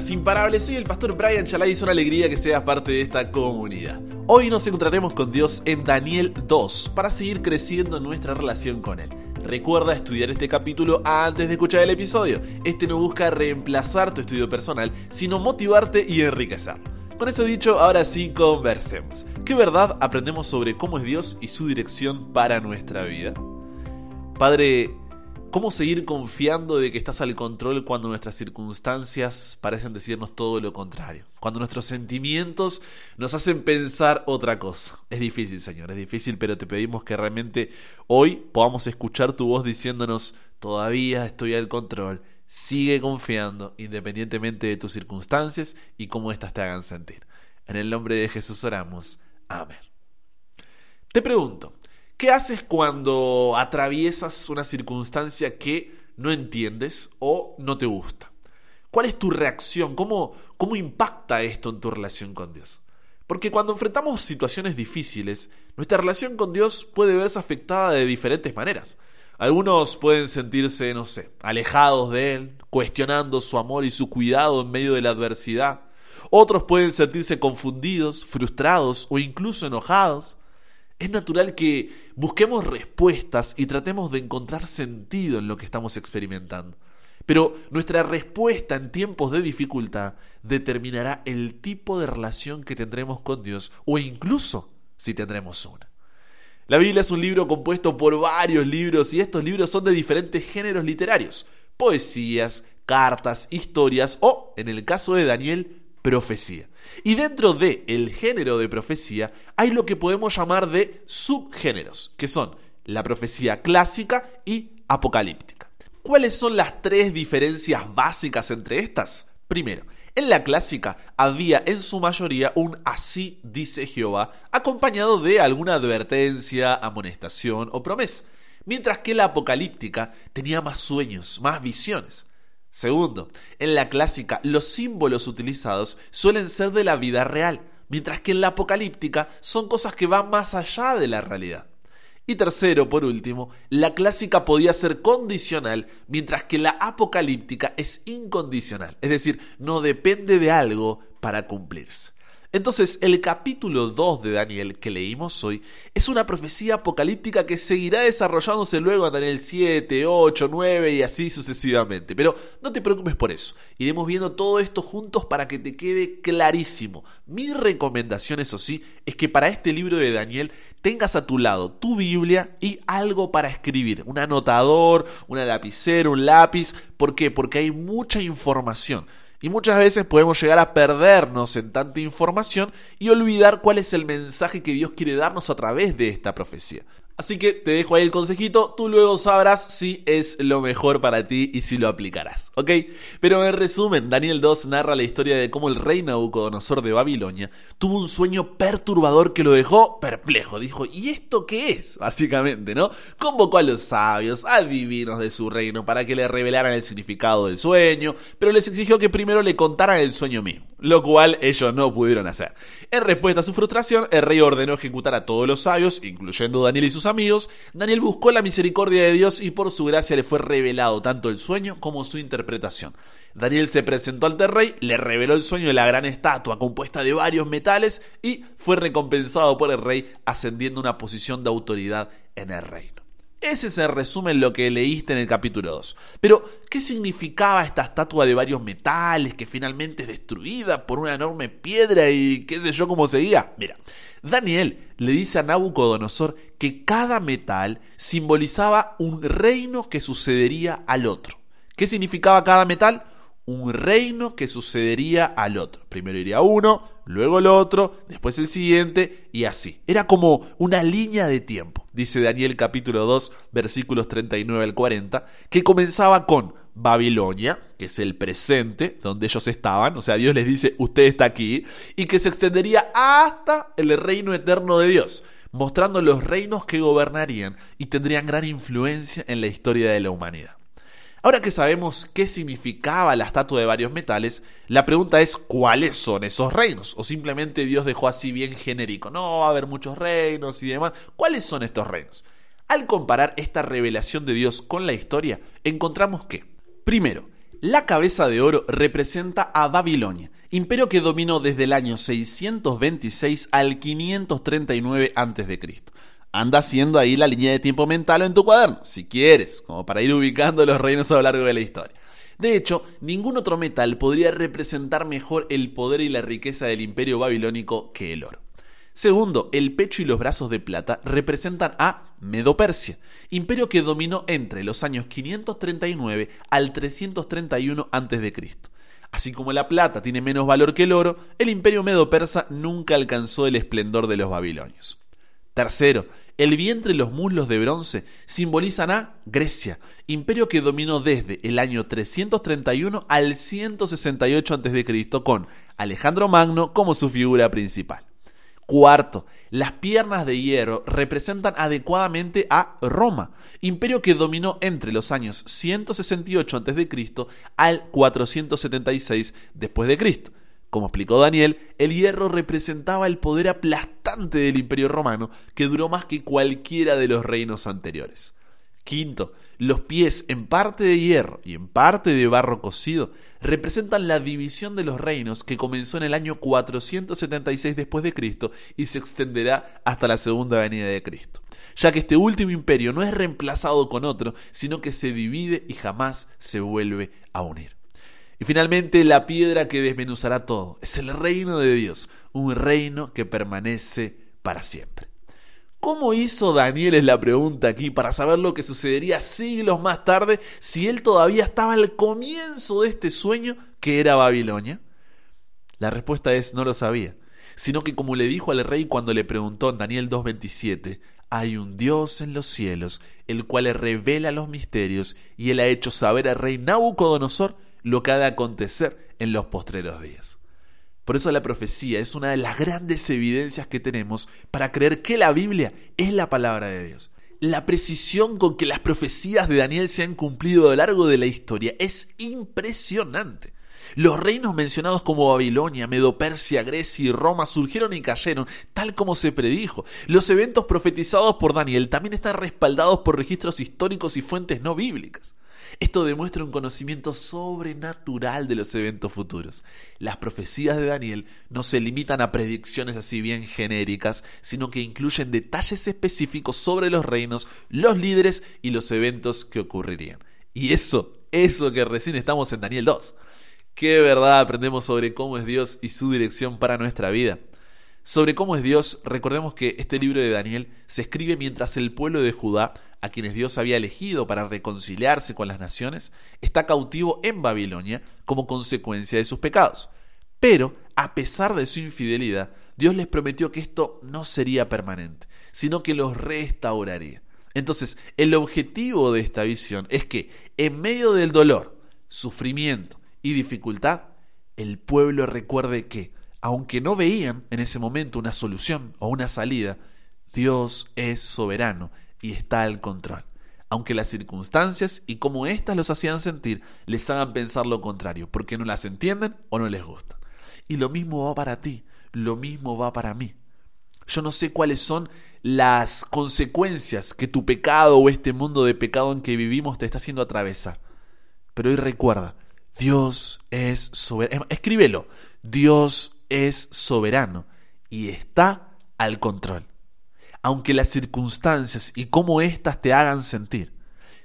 buenas, imparables. Soy el pastor Brian Chalai y es una alegría que seas parte de esta comunidad. Hoy nos encontraremos con Dios en Daniel 2 para seguir creciendo en nuestra relación con Él. Recuerda estudiar este capítulo antes de escuchar el episodio. Este no busca reemplazar tu estudio personal, sino motivarte y enriquecerlo. Con eso dicho, ahora sí conversemos. ¿Qué verdad aprendemos sobre cómo es Dios y su dirección para nuestra vida? Padre, ¿Cómo seguir confiando de que estás al control cuando nuestras circunstancias parecen decirnos todo lo contrario? Cuando nuestros sentimientos nos hacen pensar otra cosa. Es difícil, Señor, es difícil, pero te pedimos que realmente hoy podamos escuchar tu voz diciéndonos, todavía estoy al control, sigue confiando independientemente de tus circunstancias y cómo éstas te hagan sentir. En el nombre de Jesús oramos. Amén. Te pregunto, ¿Qué haces cuando atraviesas una circunstancia que no entiendes o no te gusta? ¿Cuál es tu reacción? ¿Cómo, cómo impacta esto en tu relación con Dios? Porque cuando enfrentamos situaciones difíciles, nuestra relación con Dios puede verse afectada de diferentes maneras. Algunos pueden sentirse, no sé, alejados de Él, cuestionando su amor y su cuidado en medio de la adversidad. Otros pueden sentirse confundidos, frustrados o incluso enojados es natural que busquemos respuestas y tratemos de encontrar sentido en lo que estamos experimentando. Pero nuestra respuesta en tiempos de dificultad determinará el tipo de relación que tendremos con Dios o incluso si tendremos una. La Biblia es un libro compuesto por varios libros y estos libros son de diferentes géneros literarios, poesías, cartas, historias o, en el caso de Daniel, profecía. Y dentro de el género de profecía hay lo que podemos llamar de subgéneros, que son la profecía clásica y apocalíptica. ¿Cuáles son las tres diferencias básicas entre estas? Primero, en la clásica había en su mayoría un así dice Jehová, acompañado de alguna advertencia, amonestación o promesa, mientras que la apocalíptica tenía más sueños, más visiones. Segundo, en la clásica los símbolos utilizados suelen ser de la vida real, mientras que en la apocalíptica son cosas que van más allá de la realidad. Y tercero, por último, la clásica podía ser condicional, mientras que la apocalíptica es incondicional, es decir, no depende de algo para cumplirse. Entonces, el capítulo 2 de Daniel que leímos hoy es una profecía apocalíptica que seguirá desarrollándose luego en Daniel 7, 8, 9 y así sucesivamente. Pero no te preocupes por eso. Iremos viendo todo esto juntos para que te quede clarísimo. Mi recomendación, eso sí, es que para este libro de Daniel tengas a tu lado tu Biblia y algo para escribir. Un anotador, una lapicera, un lápiz. ¿Por qué? Porque hay mucha información. Y muchas veces podemos llegar a perdernos en tanta información y olvidar cuál es el mensaje que Dios quiere darnos a través de esta profecía. Así que te dejo ahí el consejito, tú luego sabrás si es lo mejor para ti y si lo aplicarás, ¿ok? Pero en resumen, Daniel 2 narra la historia de cómo el rey Nabucodonosor de Babilonia tuvo un sueño perturbador que lo dejó perplejo. Dijo, ¿y esto qué es? Básicamente, ¿no? Convocó a los sabios, adivinos de su reino para que le revelaran el significado del sueño, pero les exigió que primero le contaran el sueño mismo lo cual ellos no pudieron hacer. En respuesta a su frustración, el rey ordenó ejecutar a todos los sabios, incluyendo Daniel y sus amigos. Daniel buscó la misericordia de Dios y por su gracia le fue revelado tanto el sueño como su interpretación. Daniel se presentó ante el rey, le reveló el sueño de la gran estatua compuesta de varios metales y fue recompensado por el rey ascendiendo a una posición de autoridad en el reino. Ese se resume en lo que leíste en el capítulo 2. Pero, ¿qué significaba esta estatua de varios metales que finalmente es destruida por una enorme piedra y qué sé yo cómo seguía? Mira, Daniel le dice a Nabucodonosor que cada metal simbolizaba un reino que sucedería al otro. ¿Qué significaba cada metal? Un reino que sucedería al otro. Primero iría uno, luego el otro, después el siguiente y así. Era como una línea de tiempo, dice Daniel capítulo 2 versículos 39 al 40, que comenzaba con Babilonia, que es el presente donde ellos estaban, o sea, Dios les dice, usted está aquí, y que se extendería hasta el reino eterno de Dios mostrando los reinos que gobernarían y tendrían gran influencia en la historia de la humanidad. Ahora que sabemos qué significaba la estatua de varios metales, la pregunta es cuáles son esos reinos, o simplemente Dios dejó así bien genérico, no va a haber muchos reinos y demás, ¿cuáles son estos reinos? Al comparar esta revelación de Dios con la historia, encontramos que, primero, La cabeza de oro representa a Babilonia, imperio que dominó desde el año 626 al 539 a.C. Anda haciendo ahí la línea de tiempo mental en tu cuaderno, si quieres, como para ir ubicando los reinos a lo largo de la historia. De hecho, ningún otro metal podría representar mejor el poder y la riqueza del imperio babilónico que el oro. Segundo, el pecho y los brazos de plata representan a Medo-Persia, imperio que dominó entre los años 539 al 331 a.C. Así como la plata tiene menos valor que el oro, el imperio medo-persa nunca alcanzó el esplendor de los babilonios. Tercero, el vientre y los muslos de bronce simbolizan a Grecia, imperio que dominó desde el año 331 al 168 a.C. con Alejandro Magno como su figura principal. Cuarto, las piernas de hierro representan adecuadamente a Roma, imperio que dominó entre los años 168 a.C. al 476 después de Cristo. Como explicó Daniel, el hierro representaba el poder aplastante del imperio romano que duró más que cualquiera de los reinos anteriores. Quinto, los pies en parte de hierro y en parte de barro cocido representan la división de los reinos que comenzó en el año 476 después de Cristo y se extenderá hasta la segunda venida de Cristo, ya que este último imperio no es reemplazado con otro, sino que se divide y jamás se vuelve a unir. Y finalmente la piedra que desmenuzará todo es el reino de Dios, un reino que permanece para siempre. ¿Cómo hizo Daniel es la pregunta aquí para saber lo que sucedería siglos más tarde si él todavía estaba al comienzo de este sueño que era Babilonia? La respuesta es no lo sabía, sino que como le dijo al rey cuando le preguntó en Daniel 2.27, hay un Dios en los cielos, el cual revela los misterios, y él ha hecho saber al rey Nabucodonosor lo que ha de acontecer en los postreros días. Por eso la profecía es una de las grandes evidencias que tenemos para creer que la Biblia es la palabra de Dios. La precisión con que las profecías de Daniel se han cumplido a lo largo de la historia es impresionante. Los reinos mencionados como Babilonia, Medo-Persia, Grecia y Roma surgieron y cayeron tal como se predijo. Los eventos profetizados por Daniel también están respaldados por registros históricos y fuentes no bíblicas. Esto demuestra un conocimiento sobrenatural de los eventos futuros. Las profecías de Daniel no se limitan a predicciones así bien genéricas, sino que incluyen detalles específicos sobre los reinos, los líderes y los eventos que ocurrirían. Y eso, eso que recién estamos en Daniel 2. Qué verdad aprendemos sobre cómo es Dios y su dirección para nuestra vida. Sobre cómo es Dios, recordemos que este libro de Daniel se escribe mientras el pueblo de Judá a quienes Dios había elegido para reconciliarse con las naciones, está cautivo en Babilonia como consecuencia de sus pecados. Pero, a pesar de su infidelidad, Dios les prometió que esto no sería permanente, sino que los restauraría. Entonces, el objetivo de esta visión es que, en medio del dolor, sufrimiento y dificultad, el pueblo recuerde que, aunque no veían en ese momento una solución o una salida, Dios es soberano y está al control, aunque las circunstancias y cómo éstas los hacían sentir les hagan pensar lo contrario, porque no las entienden o no les gustan. Y lo mismo va para ti, lo mismo va para mí. Yo no sé cuáles son las consecuencias que tu pecado o este mundo de pecado en que vivimos te está haciendo atravesar. Pero hoy recuerda, Dios es soberano. Escríbelo, Dios es soberano y está al control aunque las circunstancias y cómo éstas te hagan sentir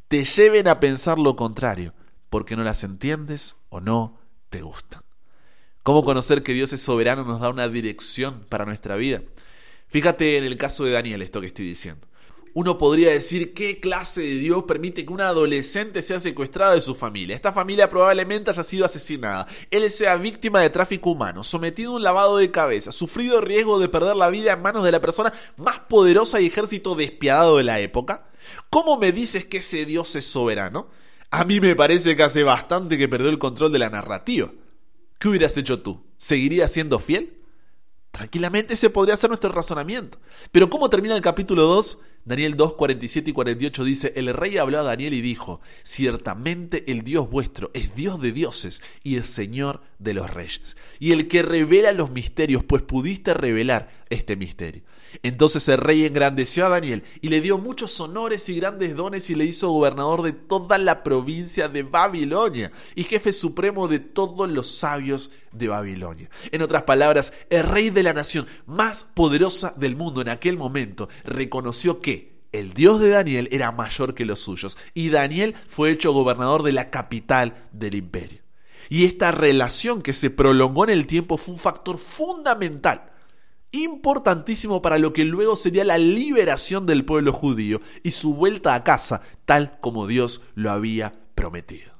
te lleven a pensar lo contrario, porque no las entiendes o no te gustan. ¿Cómo conocer que Dios es soberano nos da una dirección para nuestra vida? Fíjate en el caso de Daniel esto que estoy diciendo. Uno podría decir qué clase de Dios permite que un adolescente sea secuestrado de su familia. Esta familia probablemente haya sido asesinada. Él sea víctima de tráfico humano, sometido a un lavado de cabeza, sufrido riesgo de perder la vida en manos de la persona más poderosa y ejército despiadado de la época. ¿Cómo me dices que ese Dios es soberano? A mí me parece que hace bastante que perdió el control de la narrativa. ¿Qué hubieras hecho tú? ¿Seguirías siendo fiel? Tranquilamente ese podría ser nuestro razonamiento. Pero ¿cómo termina el capítulo 2? Daniel 2, 47 y 48 dice, el rey habló a Daniel y dijo, ciertamente el Dios vuestro es Dios de dioses y el Señor de los reyes, y el que revela los misterios, pues pudiste revelar este misterio. Entonces el rey engrandeció a Daniel y le dio muchos honores y grandes dones y le hizo gobernador de toda la provincia de Babilonia y jefe supremo de todos los sabios de Babilonia. En otras palabras, el rey de la nación más poderosa del mundo en aquel momento reconoció que el Dios de Daniel era mayor que los suyos y Daniel fue hecho gobernador de la capital del imperio. Y esta relación que se prolongó en el tiempo fue un factor fundamental importantísimo para lo que luego sería la liberación del pueblo judío y su vuelta a casa, tal como Dios lo había prometido.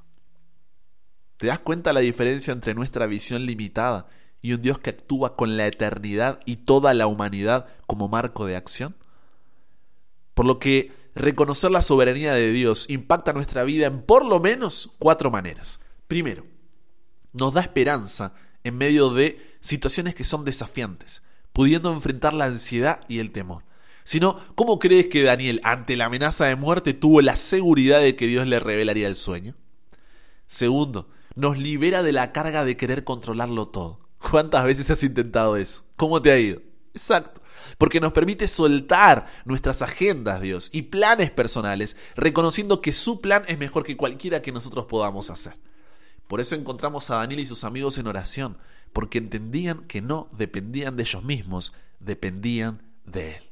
¿Te das cuenta la diferencia entre nuestra visión limitada y un Dios que actúa con la eternidad y toda la humanidad como marco de acción? Por lo que reconocer la soberanía de Dios impacta nuestra vida en por lo menos cuatro maneras. Primero, nos da esperanza en medio de situaciones que son desafiantes pudiendo enfrentar la ansiedad y el temor. Sino, ¿cómo crees que Daniel, ante la amenaza de muerte, tuvo la seguridad de que Dios le revelaría el sueño? Segundo, nos libera de la carga de querer controlarlo todo. ¿Cuántas veces has intentado eso? ¿Cómo te ha ido? Exacto. Porque nos permite soltar nuestras agendas, Dios, y planes personales, reconociendo que su plan es mejor que cualquiera que nosotros podamos hacer. Por eso encontramos a Daniel y sus amigos en oración, porque entendían que no dependían de ellos mismos, dependían de Él.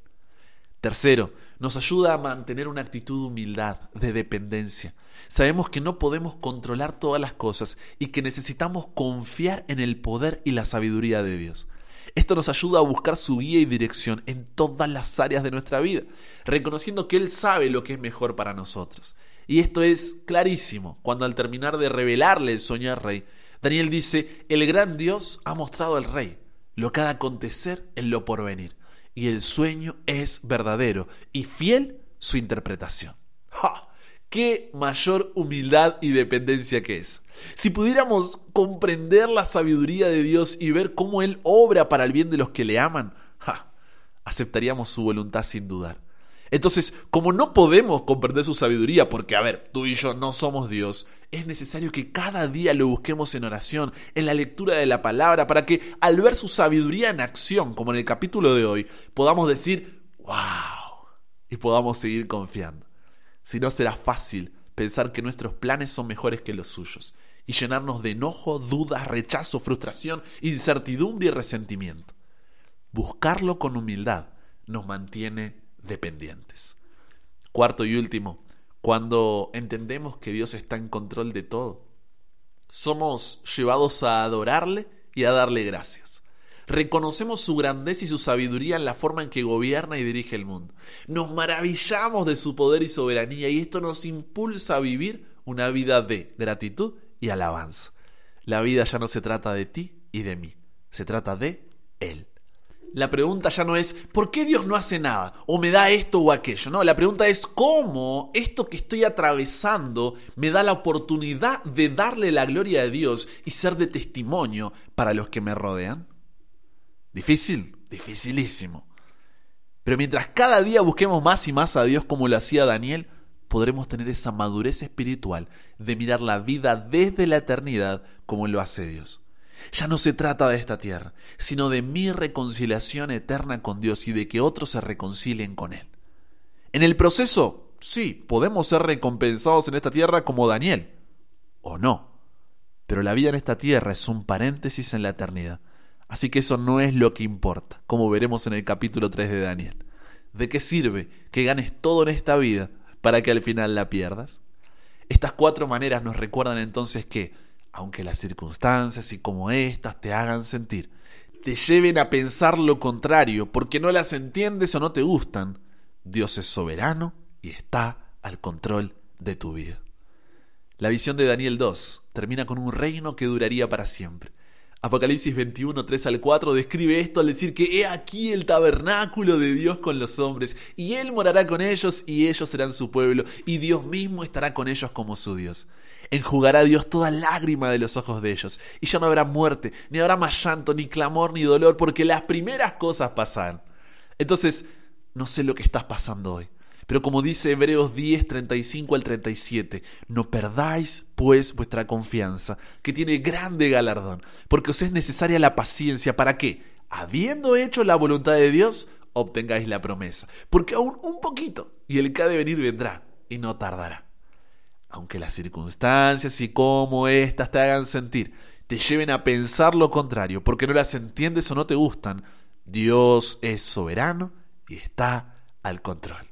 Tercero, nos ayuda a mantener una actitud de humildad, de dependencia. Sabemos que no podemos controlar todas las cosas y que necesitamos confiar en el poder y la sabiduría de Dios. Esto nos ayuda a buscar su guía y dirección en todas las áreas de nuestra vida, reconociendo que Él sabe lo que es mejor para nosotros. Y esto es clarísimo cuando al terminar de revelarle el sueño al rey, Daniel dice, el gran Dios ha mostrado al rey lo que ha de acontecer en lo porvenir, y el sueño es verdadero y fiel su interpretación. ¡Ja! ¡Qué mayor humildad y dependencia que es! Si pudiéramos comprender la sabiduría de Dios y ver cómo Él obra para el bien de los que le aman, ¡ja! aceptaríamos su voluntad sin dudar. Entonces, como no podemos comprender su sabiduría, porque, a ver, tú y yo no somos Dios, es necesario que cada día lo busquemos en oración, en la lectura de la palabra, para que al ver su sabiduría en acción, como en el capítulo de hoy, podamos decir, wow, y podamos seguir confiando. Si no, será fácil pensar que nuestros planes son mejores que los suyos, y llenarnos de enojo, dudas, rechazo, frustración, incertidumbre y resentimiento. Buscarlo con humildad nos mantiene dependientes. Cuarto y último, cuando entendemos que Dios está en control de todo, somos llevados a adorarle y a darle gracias. Reconocemos su grandeza y su sabiduría en la forma en que gobierna y dirige el mundo. Nos maravillamos de su poder y soberanía y esto nos impulsa a vivir una vida de gratitud y alabanza. La vida ya no se trata de ti y de mí, se trata de Él la pregunta ya no es ¿por qué Dios no hace nada? o me da esto o aquello. No, la pregunta es ¿cómo esto que estoy atravesando me da la oportunidad de darle la gloria a Dios y ser de testimonio para los que me rodean? Difícil, dificilísimo. Pero mientras cada día busquemos más y más a Dios como lo hacía Daniel, podremos tener esa madurez espiritual de mirar la vida desde la eternidad como lo hace Dios. Ya no se trata de esta tierra, sino de mi reconciliación eterna con Dios y de que otros se reconcilien con Él. En el proceso, sí, podemos ser recompensados en esta tierra como Daniel, o no, pero la vida en esta tierra es un paréntesis en la eternidad. Así que eso no es lo que importa, como veremos en el capítulo 3 de Daniel. ¿De qué sirve que ganes todo en esta vida para que al final la pierdas? Estas cuatro maneras nos recuerdan entonces que aunque las circunstancias y como éstas te hagan sentir, te lleven a pensar lo contrario porque no las entiendes o no te gustan, Dios es soberano y está al control de tu vida. La visión de Daniel 2 termina con un reino que duraría para siempre. Apocalipsis 21, 3 al 4 describe esto al decir que he aquí el tabernáculo de Dios con los hombres, y Él morará con ellos, y ellos serán su pueblo, y Dios mismo estará con ellos como su Dios. Enjugará Dios toda lágrima de los ojos de ellos, y ya no habrá muerte, ni habrá más llanto, ni clamor, ni dolor, porque las primeras cosas pasan. Entonces, no sé lo que estás pasando hoy, Pero como dice Hebreos 10, 35 al 37, no perdáis pues vuestra confianza, que tiene grande galardón, porque os es necesaria la paciencia para que, habiendo hecho la voluntad de Dios, obtengáis la promesa. Porque aún un poquito, y el que ha de venir vendrá, y no tardará. Aunque las circunstancias y cómo éstas te hagan sentir, te lleven a pensar lo contrario, porque no las entiendes o no te gustan, Dios es soberano y está al control.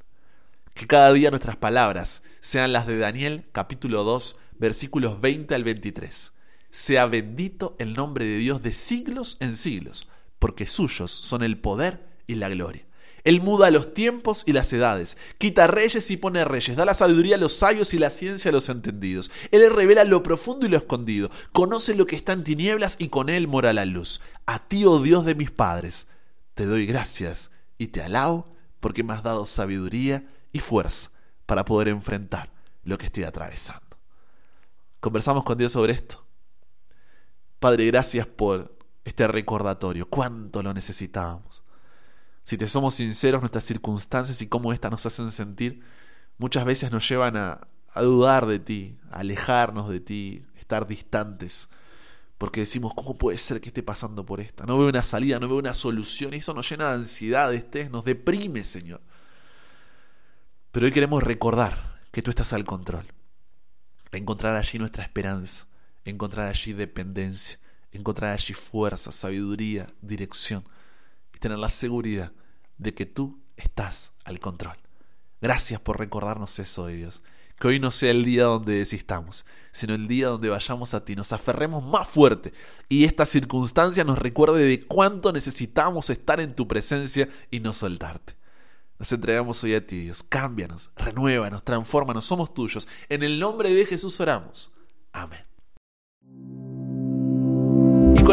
Que cada día nuestras palabras sean las de Daniel capítulo 2 versículos 20 al 23. Sea bendito el nombre de Dios de siglos en siglos, porque suyos son el poder y la gloria. Él muda los tiempos y las edades, quita reyes y pone reyes, da la sabiduría a los sabios y la ciencia a los entendidos. Él revela lo profundo y lo escondido, conoce lo que está en tinieblas y con él mora la luz. A ti, oh Dios de mis padres, te doy gracias y te alabo porque me has dado sabiduría y fuerza para poder enfrentar lo que estoy atravesando. Conversamos con Dios sobre esto. Padre, gracias por este recordatorio. Cuánto lo necesitábamos. Si te somos sinceros, nuestras circunstancias y cómo éstas nos hacen sentir, muchas veces nos llevan a, dudar de ti, a alejarnos de ti, estar distantes porque decimos, ¿cómo puede ser que esté pasando por esta? No veo una salida, no veo una solución. Y eso nos llena de ansiedad, de nos deprime, Señor. Pero hoy queremos recordar que tú estás al control. Encontrar allí nuestra esperanza, encontrar allí dependencia, encontrar allí fuerza, sabiduría, dirección. Tener la seguridad de que tú estás al control. Gracias por recordarnos eso de Dios. Que hoy no sea el día donde desistamos, sino el día donde vayamos a ti, nos aferremos más fuerte y esta circunstancia nos recuerde de cuánto necesitamos estar en tu presencia y no soltarte. Nos entregamos hoy a ti, Dios. Cámbianos, renuévanos, transfórmanos, somos tuyos. En el nombre de Jesús oramos. Amén.